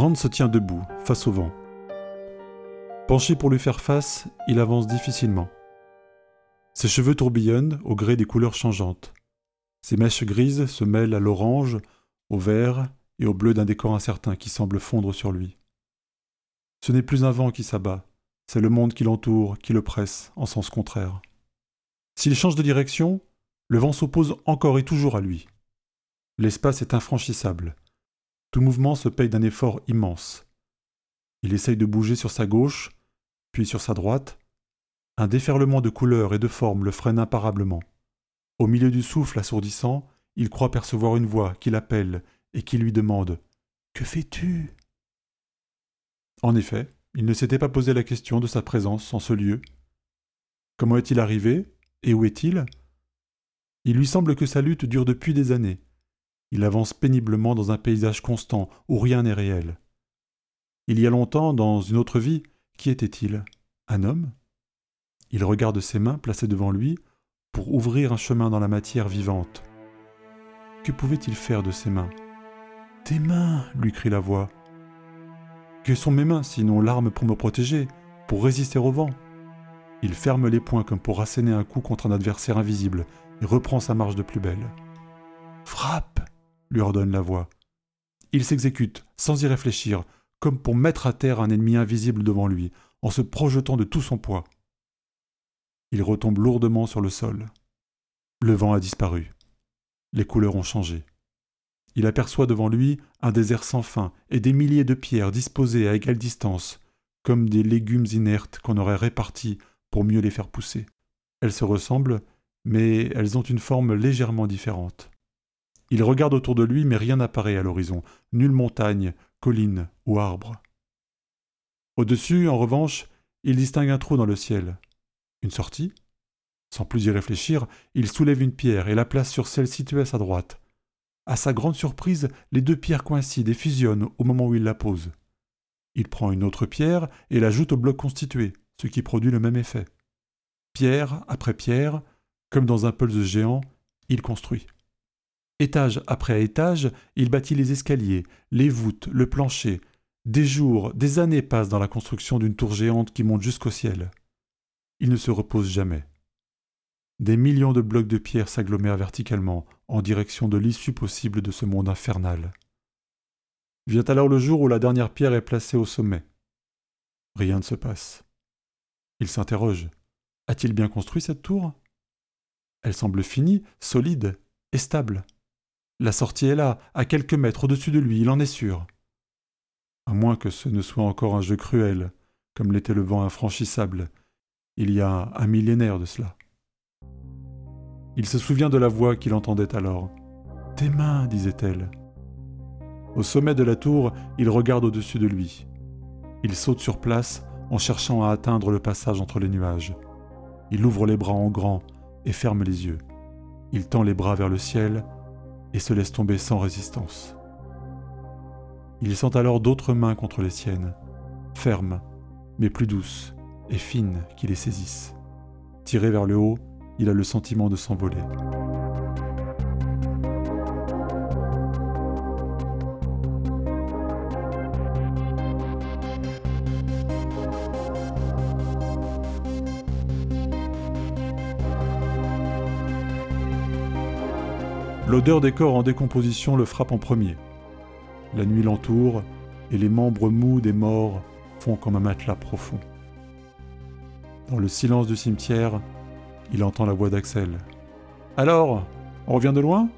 Rand se tient debout, face au vent. Penché pour lui faire face, il avance difficilement. Ses cheveux tourbillonnent au gré des couleurs changeantes. Ses mèches grises se mêlent à l'orange, au vert et au bleu d'un décor incertain qui semble fondre sur lui. Ce n'est plus un vent qui s'abat, c'est le monde qui l'entoure, qui le presse, en sens contraire. S'il change de direction, le vent s'oppose encore et toujours à lui. L'espace est infranchissable. Tout mouvement se paye d'un effort immense. Il essaye de bouger sur sa gauche, puis sur sa droite. Un déferlement de couleurs et de formes le freine imparablement. Au milieu du souffle assourdissant, il croit percevoir une voix qui l'appelle et qui lui demande Que fais-tu? En effet, il ne s'était pas posé la question de sa présence en ce lieu. Comment est-il arrivé Et où est-il? Il lui semble que sa lutte dure depuis des années. Il avance péniblement dans un paysage constant où rien n'est réel. Il y a longtemps, dans une autre vie, qui était-il? Un homme? Il regarde ses mains placées devant lui pour ouvrir un chemin dans la matière vivante. Que pouvait-il faire de ses mains? Tes mains lui crie la voix. Que sont mes mains sinon l'arme pour me protéger, pour résister au vent? Il ferme les poings comme pour asséner un coup contre un adversaire invisible et reprend sa marche de plus belle. Frappe lui ordonne la voix. Il s'exécute, sans y réfléchir, comme pour mettre à terre un ennemi invisible devant lui, en se projetant de tout son poids. Il retombe lourdement sur le sol. Le vent a disparu. Les couleurs ont changé. Il aperçoit devant lui un désert sans fin et des milliers de pierres disposées à égale distance, comme des légumes inertes qu'on aurait répartis pour mieux les faire pousser. Elles se ressemblent, mais elles ont une forme légèrement différente. Il regarde autour de lui, mais rien n'apparaît à l'horizon, nulle montagne, colline ou arbre. Au-dessus, en revanche, il distingue un trou dans le ciel. Une sortie? Sans plus y réfléchir, il soulève une pierre et la place sur celle située à sa droite. À sa grande surprise, les deux pierres coïncident et fusionnent au moment où il la pose. Il prend une autre pierre et l'ajoute au bloc constitué, ce qui produit le même effet. Pierre après pierre, comme dans un pulse géant, il construit. Étage après étage, il bâtit les escaliers, les voûtes, le plancher. Des jours, des années passent dans la construction d'une tour géante qui monte jusqu'au ciel. Il ne se repose jamais. Des millions de blocs de pierre s'agglomèrent verticalement en direction de l'issue possible de ce monde infernal. Vient alors le jour où la dernière pierre est placée au sommet. Rien ne se passe. Il s'interroge. A-t-il bien construit cette tour? Elle semble finie, solide et stable. La sortie est là, à quelques mètres au-dessus de lui, il en est sûr. À moins que ce ne soit encore un jeu cruel, comme l'était le vent infranchissable, il y a un millénaire de cela. Il se souvient de la voix qu'il entendait alors. Tes mains, disait-elle. Au sommet de la tour, il regarde au-dessus de lui. Il saute sur place en cherchant à atteindre le passage entre les nuages. Il ouvre les bras en grand et ferme les yeux. Il tend les bras vers le ciel et se laisse tomber sans résistance. Il sent alors d'autres mains contre les siennes, fermes, mais plus douces et fines qui les saisissent. Tiré vers le haut, il a le sentiment de s'envoler. L'odeur des corps en décomposition le frappe en premier. La nuit l'entoure et les membres mous des morts font comme un matelas profond. Dans le silence du cimetière, il entend la voix d'Axel. Alors, on revient de loin?